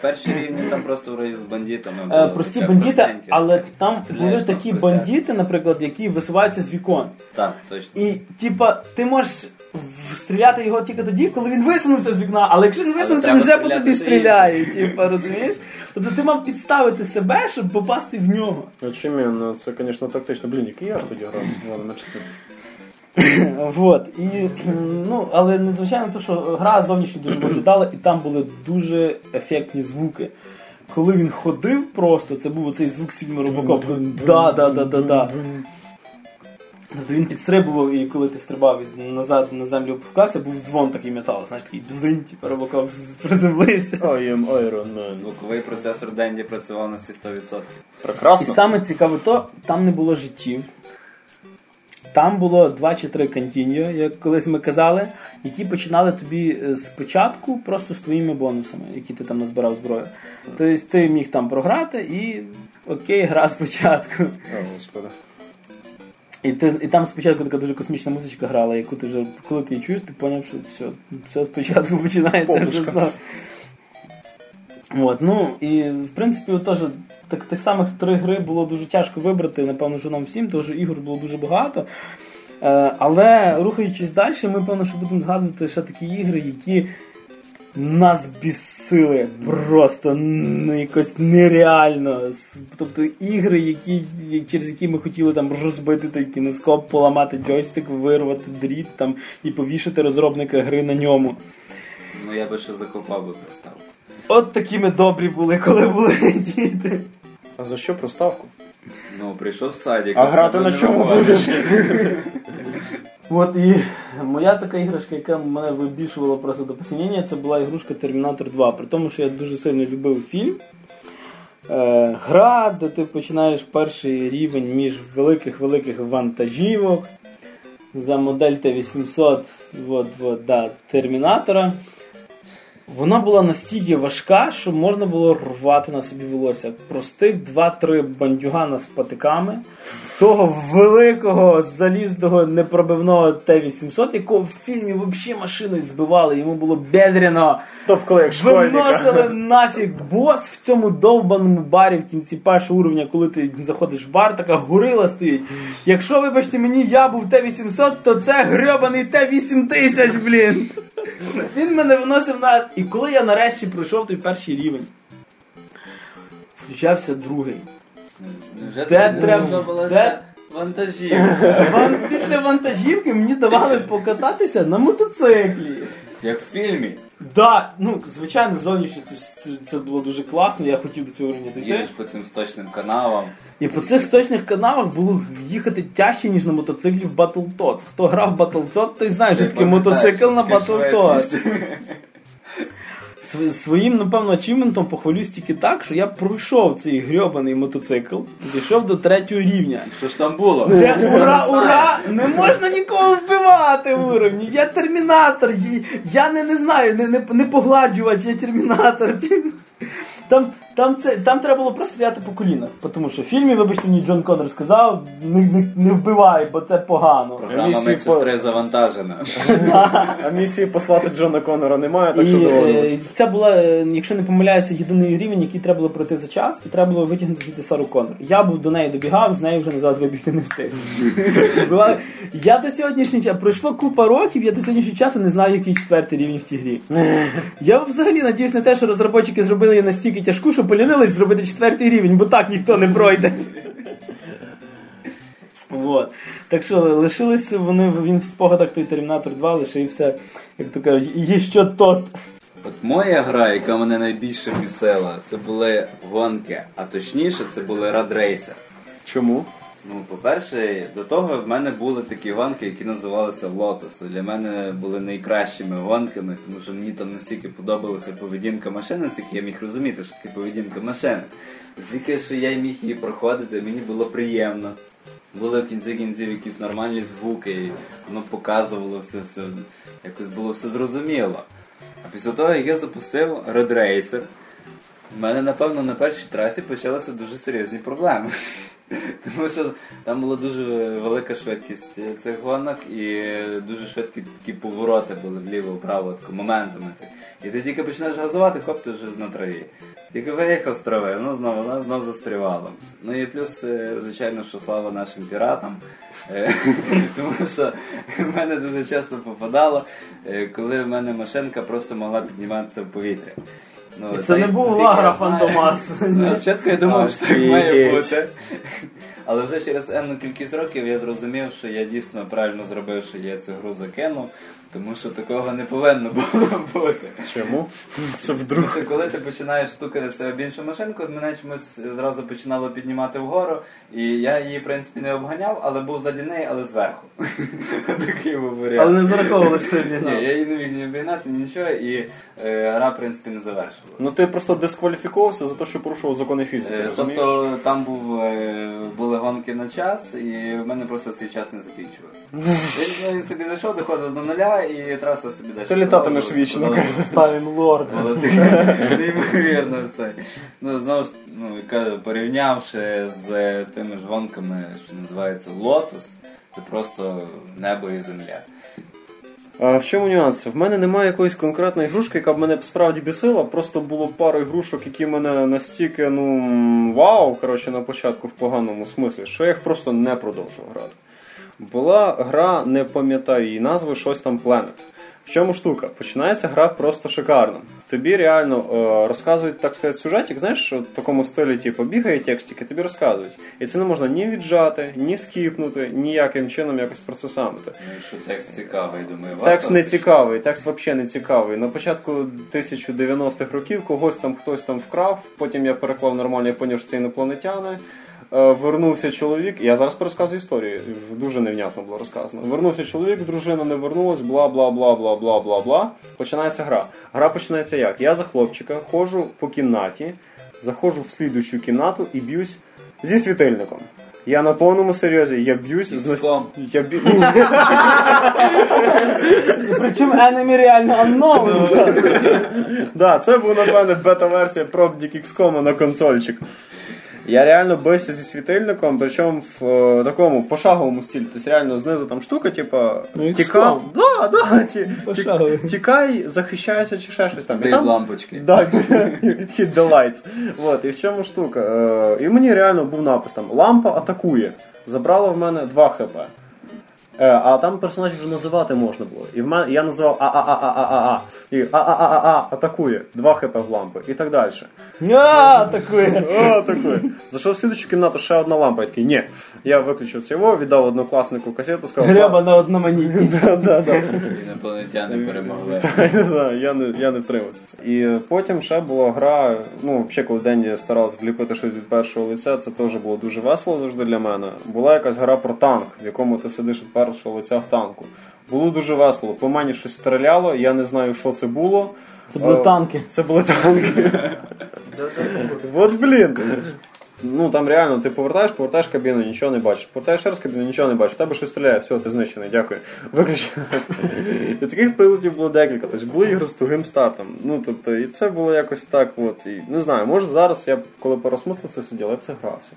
Перші рівні там просто з бандитами Е, було. прості бандити, але там були такі бандити, наприклад, які висуваються з вікон. Так, точно. І, типа, ти можеш стріляти його тільки тоді, коли він висунувся з вікна, але якщо він висунувся, він вже по тобі стріляє, типа, розумієш? Тобто ти мав підставити себе, щоб попасти в нього. Очевидно, це, звісно, тактично. Блін, який я ж тоді грав? Ладно, на чесно. Вот. [COUGHS] І, ну, але незвичайно те, що гра зовнішньо дуже виглядала, і там були дуже ефектні звуки. Коли він ходив просто, це був оцей звук з фільму Робокоп. Да, да, да, да, да. Тобто він підстрибував, і коли ти стрибав і назад на землю опускався, був дзвон такий метал, знаєш, такий бздинь, типу, робокоп з- [LAUGHS] приземлився. I am Iron Man. Звуковий процесор Денді працював на всі 100%. І саме цікаве то, там не було життів. Там було два чи три контіньо, як колись ми казали, які починали тобі е, спочатку просто з твоїми бонусами, які ти там назбирав зброю. Тобто ти міг там програти і окей, гра спочатку. О, господи. І, ти, і там спочатку така дуже космічна музичка грала, яку ти вже, коли ти її чуєш, ти зрозумів, що все, все спочатку [LAUGHS] починається. вже От, ну і в принципі, теж так, так самих три гри було дуже тяжко вибрати, напевно, що нам всім, тому що ігор було дуже багато. Е, але рухаючись далі, ми певно, що будемо згадувати ще такі ігри, які нас бісили просто ну, якось нереально. Тобто ігри, які, через які ми хотіли там розбити той кіноскоп, поламати джойстик, вирвати дріт там, і повішати розробника гри на ньому. Ну я би ще закопав би приставку. От такі ми добрі були, коли були діти. А за що проставку? Ну, прийшов в садик. А грати на чому будеш? [LAUGHS] От і моя така іграшка, яка мене вибішувала просто до посінення, це була ігрушка Термінатор 2. При тому, що я дуже сильно любив фільм. Е, гра, де ти починаєш перший рівень між великих-великих вантажівок за модель Т-800 от, от, да, Термінатора. Вона була настільки важка, що можна було рвати на собі волосся. Простих 2-3 бандюгана з патиками, того великого залізного непробивного Т-800, якого в фільмі взагалі машиною збивали, йому було бедряно. То вклик Виносили нафіг бос в цьому довбаному барі в кінці першого уровня, коли ти заходиш в бар, така горила стоїть. Якщо, вибачте мені, я був Т-800, то це грьобаний Т-8000, блін. Він мене виносив на. І коли я нарешті пройшов той перший рівень, включався другий. Невже Де тобі треба- було сподобалася де- вантажівка? Ван- Після вантажівки мені давали покататися на мотоциклі. Як в фільмі. Да, ну звичайно, зовнішньо це, це, це було дуже класно, я хотів до цього рівня дійти. Їдеш по цим сточним каналам. І по цих сточних каналах було їхати тяжче, ніж на мотоциклі в Battletoads. Хто грав в Battletoads, той знає, що таке мотоцикл на Battletoads. Св- Своїм, напевно, ачівментом похвалюсь тільки так, що я пройшов цей грьобаний мотоцикл, дійшов до третього рівня. Що ж там було? Де ура, ура! Не можна нікого вбивати в уровні. Я термінатор, я не, не знаю, не, не, не погладжувач, я термінатор. Там, там, це, там треба було просто стріляти по колінах. Тому що в фільмі, вибачте, мені Джон Коннор сказав, не, не, не вбивай, бо це погано. Програма Місії медсестри завантажена. [LAUGHS] А місії послати Джона Коннора немає, так що І доводилось. е, це була, е, якщо не помиляюся, єдиний рівень, який треба було пройти за час, і треба було витягнути звідти Сару Коннор. Я був до неї добігав, з нею вже назад вибігти не встиг. [LAUGHS] Я до сьогоднішнього часу пройшло купа років, я до сьогоднішнього часу не знаю, який четвертий рівень в тій грі. [LAUGHS] Я взагалі надіюсь на те, що розробники зробили її настільки тяжку, що полінились зробити четвертий рівень, бо так ніхто не пройде. Вот. Так що лишилися вони, він в спогадах той Термінатор 2 лишився, як то кажуть, є що тот. От моя гра, яка мене найбільше бісила, це були гонки. А точніше, це були радрейсер. Чому? Ну, по-перше, до того в мене були такі гонки, які називалися Lotus. Для мене були найкращими гонками, тому що мені там настільки подобалася поведінка машини, наскільки я міг розуміти, що таке поведінка машини. Настільки, що я міг її проходити, мені було приємно. Були в кінці кінців якісь нормальні звуки, і воно показувало все, все якось було все зрозуміло. А після того, як я запустив Red Racer, в мене, напевно, на першій трасі почалися дуже серйозні проблеми. Тому що там була дуже велика швидкість цих гонок і дуже швидкі такі повороти були вліво-вправо моментами. І ти тільки починаєш газувати, хоп, ти вже на траві. Тільки виїхав з трави, ну знову вона знов застрівала. Ну і плюс, е, звичайно, що слава нашим піратам. Е, [LAUGHS] Тому що в мене дуже часто попадало, е, коли в мене машинка просто могла підніматися в повітря. Ну, І це не був Лагра Фантомас. Ну, Спочатку я думав, що так має бути. Але вже через енну кількість років я зрозумів, що я дійсно правильно зробив, що я цю гру закинув. Тому що такого не повинно [LAUGHS] було бути. Чому? Це Тому що коли ти починаєш стукати в себе об іншу машинку, мене чомусь зразу починало піднімати вгору, і я її, в принципі, не обганяв, але був заді неї, але зверху. [LAUGHS] Такий був варіант. Але не зараховували, що ти Ні, я її не міг ні обігнати, ні нічого, і е, гра, в принципі, не завершувалася. Ну ти просто дискваліфікувався за те, що порушував закони фізики, Е, розумієш? Тобто там був, е, були гонки на час, і в мене просто свій час не закінчувався. [LAUGHS] Я собі зайшов, доходив до нуля, і траса собі далі. Ти літатимеш вічно. Ставим лорд. Неймовірно все. Ну, знову ж, ну, кажу, порівнявши з тими ж гонками, що називається Лотос, це просто небо і земля. А в чому нюанс? В мене немає якоїсь конкретної ігрушки, яка б мене справді бісила. Просто було пару ігрушок, які мене настільки, ну вау, коротше, на початку в поганому смислі, що я їх просто не продовжував грати. Була гра, не пам'ятаю її назви, щось там Planet. В чому штука? Починається гра просто шикарно. Тобі реально е, розказують, так сказати, сюжетик, знаєш, в такому стилі, типу, бігає текстик, і тобі розказують. І це не можна ні віджати, ні скіпнути, ніяким чином якось процесамити. Ну, що текст цікавий, думаю, варто. Текст не цікавий, текст взагалі не цікавий. На початку 1090-х років когось там хтось там вкрав, потім я переклав нормально, я поняв, що це інопланетяни. Е, Вернувся чоловік, я зараз пересказую історію, дуже невнятно було розказано. Вернувся чоловік, дружина не вернулась, бла бла бла бла бла бла бла. Починається гра. Гра починається як? Я за хлопчика ходжу по кімнаті, заходжу в слідущу кімнату і б'юсь зі світильником. Я на повному серйозі, я б'юсь з нас- Я б'ю... [LAUGHS] Причому enemy реально unknown. Да, це був, напевне, бета-версія пробник XCOM на консольчик. Я реально бився зі світильником, причому в е, такому пошаговому стилі. Тобто реально знизу там штука, типа Ну, тікав. Да, да, ті, Пошаговий. ті- тікай, захищайся чи ще щось там. І Бей там лампочки. Да, [LAUGHS] hit the lights. Вот, і в чому штука? Е, і мені реально був напис там лампа атакує. Забрала в мене 2 HP. Е, а там персонажів вже називати можна було. І в мене я називав а-а-а-а-а-а. І а-а-а-а-а атакує. Два HP в лампи. І так далі. А, такое. О, такое. Зайшов в слідчу кімнату, ще одна лампа. Я такий, ні. Я виключив цього, віддав однокласнику касету, сказав. Греба на одноманітність. [LAUGHS] Да, да, да. Інопланетяни перемогли. Я не знаю, я не, я не втримався. І потім ще була гра, ну, взагалі, коли Денді старався вліпити щось від першого лиця, це теж було дуже весело завжди для мене. Була якась гра про танк, в якому ти сидиш від першого лиця в танку. Було дуже весело. По мені щось стріляло, я не знаю, що це було. Це були Е, танки. Це були танки. От блін. Ну там реально ти повертаєш, повертаєш кабіну, нічого не бачиш. Повертаєш ще раз кабіну, нічого не бачиш. В тебе щось стріляє, все, ти знищений, дякую. Виключи. [LAUGHS] І таких приладів було декілька. Тобто були ігри з тугим стартом. Ну тобто, і це було якось так. От і не знаю, може зараз я коли порозмислився сидів, я б це грався.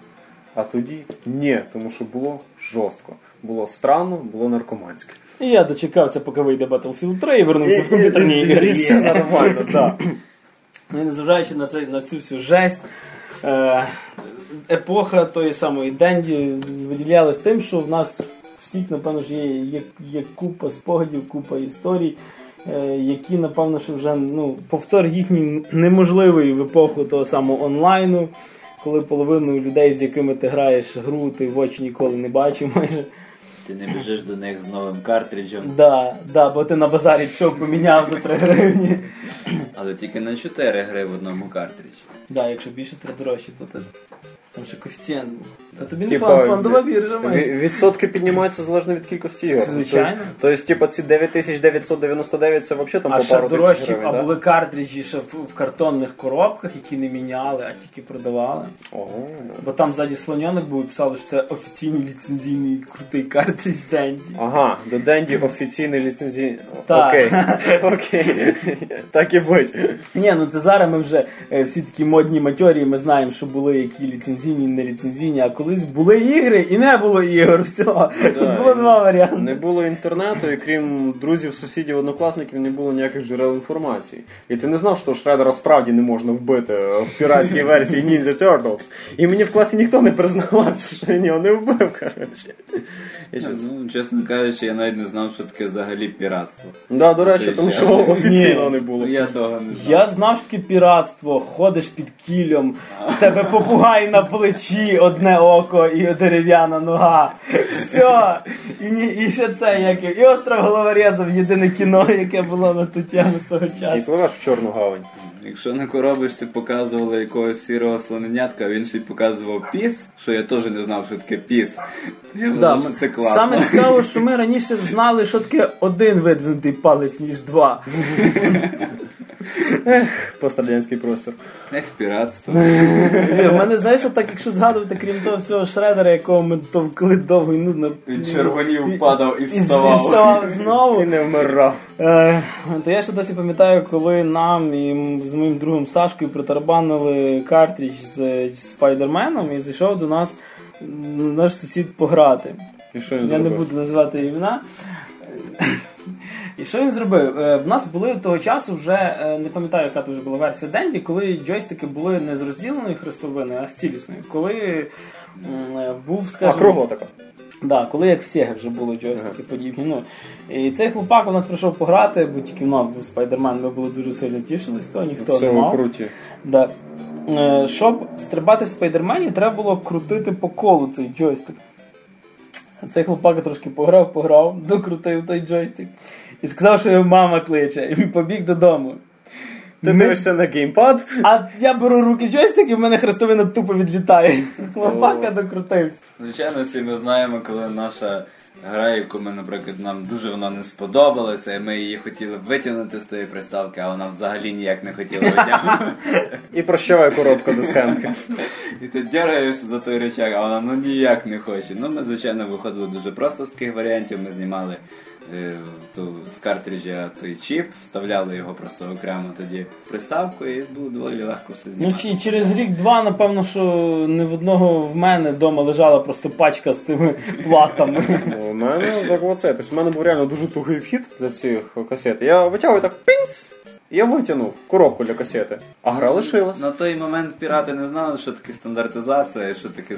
А тоді ні, тому що було жорстко. Було странно, було наркоманське. І я дочекався, поки вийде Battlefield 3 і вернувся в комп'ютерні ігри. все нормально, так. Ну і незважаючи на, це, на цю всю жесть, е, епоха тої самої Денді виділялась тим, що в нас всіх, напевно, ж є, є, є купа спогадів, купа історій, е, які, напевно, що вже ну, повтор їхній неможливий в епоху того самого онлайну, коли половину людей, з якими ти граєш гру, ти в очі ніколи не бачив майже. Ти не біжиш до них з новим картриджем, Да, да, бо ти на базарі пішов поміняв за 3 гривні. Але тільки на 4 гри в одному картриджі. Да, якщо більше, то дорожче платити. Там ще коефіцієнт був. Та тобі не Типа, фан, фондова біржа майже. Відсотки піднімаються залежно від кількості ігор. Звичайно. Тобто, тобто, ці 9999 це взагалі там А по пару тисяч дорожчі, гривень, а да? були картриджі ще в, картонних коробках, які не міняли, а тільки продавали. Ого. Бо там ззаді слоньоник був і писали, що це офіційний ліцензійний крутий картридж Денді. Ага, до Денді офіційний ліцензій. Так. Окей. [LAUGHS] Окей. Так і будь. Ні, ну це зараз ми вже е, всі такі модні матьорі, ми знаємо, що були які ліцензійні, не ліцензійні, а колись були ігри і не було ігор. Все. Тут було два варіанти. Не було інтернету, і крім друзів, сусідів, однокласників, не було ніяких джерел інформації. І ти не знав, що Шредера справді не можна вбити в піратській версії Ninja Turtles. І мені в класі ніхто не признавався, що він його не вбив, коротше. Я щас- Ну, чесно кажучи, я навіть не знав, що таке взагалі піратство. Да, до речі, тому що офіційно Ні. не було. я того не знав. Я знав, що таке піратство, ходиш під кілем, в тебе попугай на плечі, одне око і дерев'яна нога. Все. І, ні, і ще це, як і- остров головорезов, єдине кіно, яке було на ту тему цього часу. І пливеш в Чорну гавань. Якщо на коробочці показували якогось сірого слоненятка, він ще й показував піс, що я теж не знав, що таке піс. Я Да, вважав, що це класно. Саме цікаво, що ми раніше знали, що таке один видвинутий палець, ніж два. Пострадянський простір. Ех, піратство. Ні, В мене, знаєш, так, якщо згадувати, крім того всього шредера, якого ми товкли довго і нудно. Він червонів, падав і і вставав. вставав знову. І не вмирав. Е, то я ще досі пам'ятаю, коли нам і з моїм другом Сашкою притарабанили картридж з Спайдерменом і зайшов до нас наш сусід пограти. І що він Я не буду називати імена. І що він зробив? Е, В нас були того часу вже, е, не пам'ятаю, яка то вже була версія Денді, коли джойстики були не з розділеної хрестовини, а з цілісної. Коли е, був, А, скажімо, кругла така. Да, коли як в Sega вже були джойстики подібні. Ну, і цей хлопак у нас прийшов пограти, бо тільки в нас був спайдермен, ми були дуже сильно тішились, то ніхто Все не мав. круті. Да. Е, щоб стрибати в спайдермені, треба було крутити по колу цей джойстик. Цей хлопак трошки пограв, пограв, докрутив той джойстик і сказав, що його мама кличе, і він побіг додому. Ти Ми- дивишся на геймпад, А я беру руки джойстик і в мене хрестовина тупо відлітає. Хлопака докрутився. Звичайно, всі ми знаємо, коли наша гра, яку ми, наприклад, нам дуже вона не сподобалася, і ми її хотіли витягнути з тієї приставки, а вона взагалі ніяк не хотіла витягнути. і прощавай коробка до схемки. І ти дергаєшся за той речак, а вона ну ніяк не хоче. Ну ми, звичайно, виходили дуже просто з таких варіантів. Ми знімали ту, з картриджа той чіп, вставляли його просто окремо тоді в приставку, і було доволі легко все Ну чи через рік-два, напевно, що не в одного в мене вдома лежала просто пачка з цими [LAUGHS] платами. У мене так оце. Тобто, в мене був реально дуже тугий вхід для цих касет. Я витягую так пінц, я витягнув коробку для касети. А гра лишилась. На той момент пірати не знали, що таке стандартизація, що таке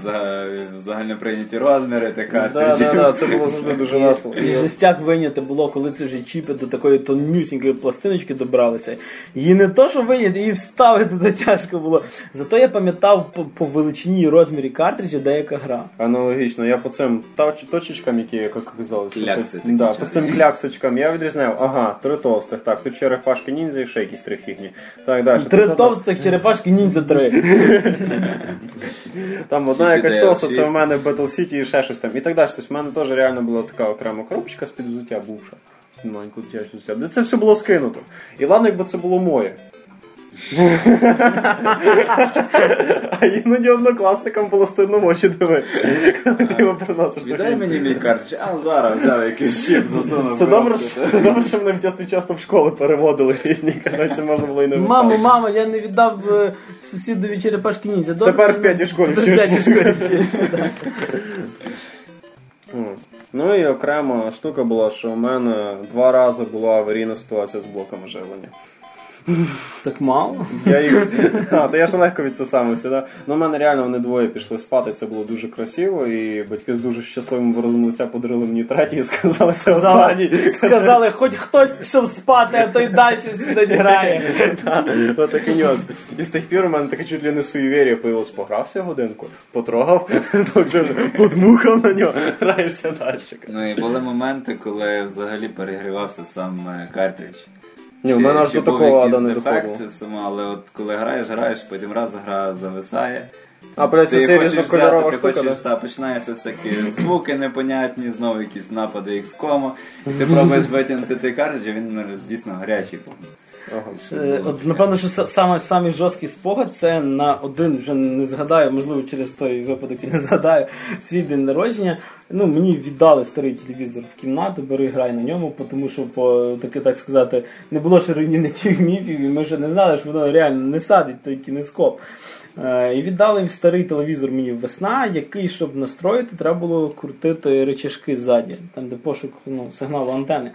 загальноприйняті розміри та Да, да, да, це було завжди дуже весело. І жестяк виняти було, коли це вже чіпи до такої тонюсінької пластиночки добралися. Її не то, що виняти, її вставити то тяжко було. Зато я пам'ятав по, по величині і розмірі картриджа деяка гра. Аналогічно, я по цим точечкам, які, як казали, Клякси це, такі да, по цим кляксочкам я відрізняв, ага, три товстих, так, тут черепашки ніндзя і ще якісь три фігні. Так, далі. Три Тут- товстих черепашки ніндзя три. [LAUGHS] Там одна якась товста, це в мене в Battle City і ще щось там. І так далі. Тобто в мене теж реально була така окрема коробочка з-під взуття бувша. Маленьку дитячу взуття. Де це все було скинуто. І ладно, якби це було моє. А іноді однокласникам було стидно в очі дивитися. Коли ти його приносиш. Віддай мені мій картридж, а зараз взяв якийсь чіп, засунув. Це добре, що- це добре, що мене в дитинстві часто в школи переводили різні, коротше, можна було і не Мамо, випадати. мамо, я не віддав е, сусідові черепашки ніндзя. Тепер в ну, п'ятій школі тепер вчишся. Ну і окрема штука була, що у мене два рази була аварійна ситуація з блоками живлення. Так мало. Я їх... А, то я ж легко відсосав сюди. Ну, у мене реально вони двоє пішли спати, це було дуже красиво, і батьки з дуже щасливим виразом лиця подарили мені третій і сказали, що останній. Сказали, хоч хтось пішов спати, а той далі сидить грає. Ось такий нюанс. І з тих пір у мене таке чуть ли не суєвір'я появилось. Погрався годинку, потрогав, [LAUGHS] так подмухав на нього, граєшся далі. Ну і були моменти, коли взагалі перегрівався сам е, картридж. Ні, Чи- мене аж до такого ада не доходило. в але от коли граєш, граєш, потім раз гра зависає. А, блядь, ти це хочеш різнокольорова взяти, ти штука, хочеш, да? та, починаються всякі звуки непонятні, знову якісь напади XCOM, і ти пробуєш витягнути той картридж, а він ну, дійсно гарячий був. Ага. Е, напевно, що са- саме самий жорсткий спогад це на один, вже не згадаю, можливо, через той випадок і не [LAUGHS] згадаю свій день народження. Ну, мені віддали старий телевізор в кімнату, бери грай на ньому, тому що по таки так сказати, не було ще руйнівників [LAUGHS] міфів, і ми ще не знали, що воно реально не садить той кінескоп. Е, І віддали старий телевізор мені весна, який, щоб настроїти, треба було крутити речашки ззаді, там де пошук ну, сигналу антени.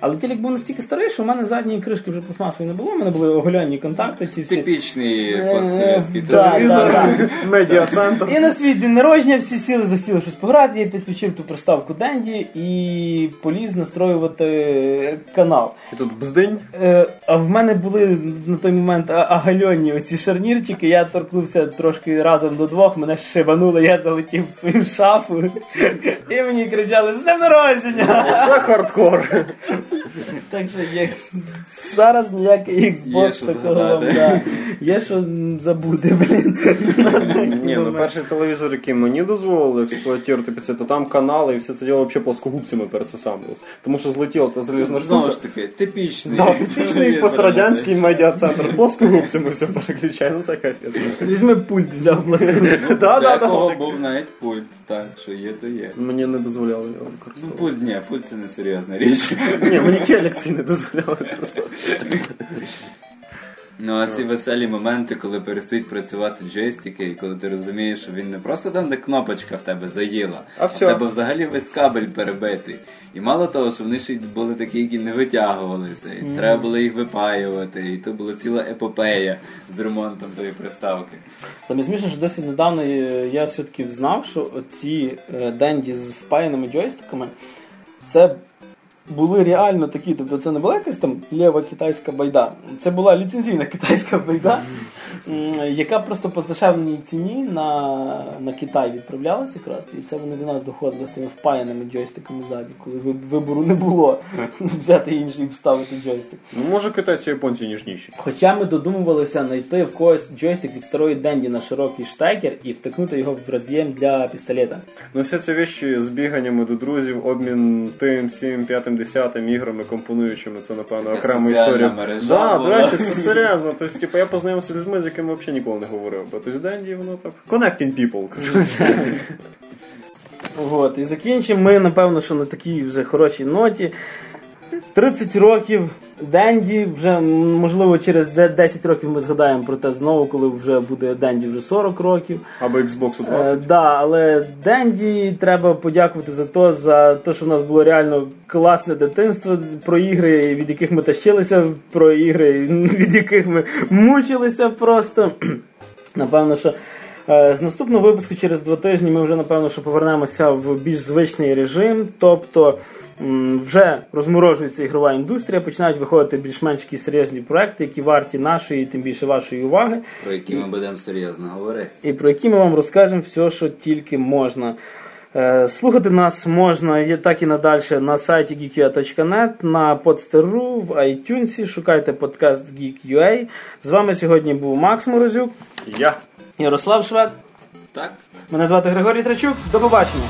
Але телек був настільки старий, що в мене задньої кришки вже пластмасової не було, в мене були оголянні контакти. Ці всі. Типічний Е, постсовєтський телевізор. [LAUGHS] Медіа-центр. І на свій день народження всі сіли, захотіли щось пограти, я підключив ту приставку Денді і поліз настроювати канал. І тут бздинь. Е, а в мене були на той момент агальонні оці шарнірчики, я торкнувся трошки разом до двох, мене шибануло, я залетів в свою шафу, [LAUGHS] і мені кричали з днем народження! Це хардкор. [LAUGHS] Так що є зараз ніякий Xbox такого вам, да. Є що забути, блін. Ні, ну перший телевізор, який мені дозволили експлуатувати під це, то там канали і все це діло взагалі плоскогубцями перецесамилось. Тому що злетіла та залізна Знову ж таки, типічний. Да, типічний пострадянський медіа-центр. Плоскогубцями все переключає, ну це капець. Візьми пульт, взяв пластину. Да, да, Декого да. був навіть пульт, так, що є, то є. Мені не дозволяли його Ну, використовувати. пульт, ні, пульт це не серйозна річ. Ні, мені ті лекції не дозволяли просто. [LAUGHS] Ну а ці веселі моменти, коли перестають працювати джойстики, і коли ти розумієш, що він не просто там, де кнопочка в тебе заїла, А в тебе взагалі весь кабель перебитий. І мало того, що вони ще були такі, які не витягувалися, і треба було їх випаювати, і то була ціла епопея з ремонтом тої приставки. Саме смішно, що досить недавно е, я все-таки знав, що ці денді з впаяними джойстиками це були реально такі, тобто це не була якась там лєва китайська байда. Це була ліцензійна китайська байда, яка просто по здешевленій ціні на, на Китай відправлялась якраз. І це вони до нас доходили з тими впаяними джойстиками ззаді, коли ви- вибору не було [LAUGHS] взяти інший і вставити джойстик. Ну, може китайці і японці ніжніші. Хоча ми додумувалися знайти в когось джойстик від старої Денді на широкий штекер і втикнути його в роз'єм для пістолета. Ну, всі ці вещі з біганнями до друзів, обмін тим, сім, п'ятим, десятим іграми, компонуючими, це, напевно, Така окрема історія. мережа Да, була. до речі, це серйозно. Тобто, типу, я познайомився з людьми, з якими взагалі ніколи не говорив. Бо тобто Денді, воно так. Connecting people. От, і закінчимо ми, напевно, що на такій вже хорошій ноті. 30 років Денді, вже можливо через 10 років ми згадаємо про те знову, коли вже буде Денді вже 40 років. Або Xbox Е, 20. да, але Денді треба подякувати за то, за те, що в нас було реально класне дитинство про ігри, від яких ми тащилися, про ігри, [LAUGHS] від яких ми мучилися просто. [CLEARS THROAT] Напевно, що е, з наступного випуску через два тижні ми вже напевно що повернемося в більш звичний режим. Тобто вже розморожується ігрова індустрія, починають виходити більш-менш якісь серйозні проекти, які варті нашої, тим більше вашої уваги Про які ми будемо серйозно говорити. і про які ми вам розкажемо все, що тільки можна. Е, Слухати нас можна є так і надалі на сайті geekia.net, на Podster.ru, в iTunes, шукайте подкаст Geek.ua. З вами сьогодні був Макс Морозюк, Я. Ярослав Швед. Так? Мене звати Григорій Трачук. До побачення.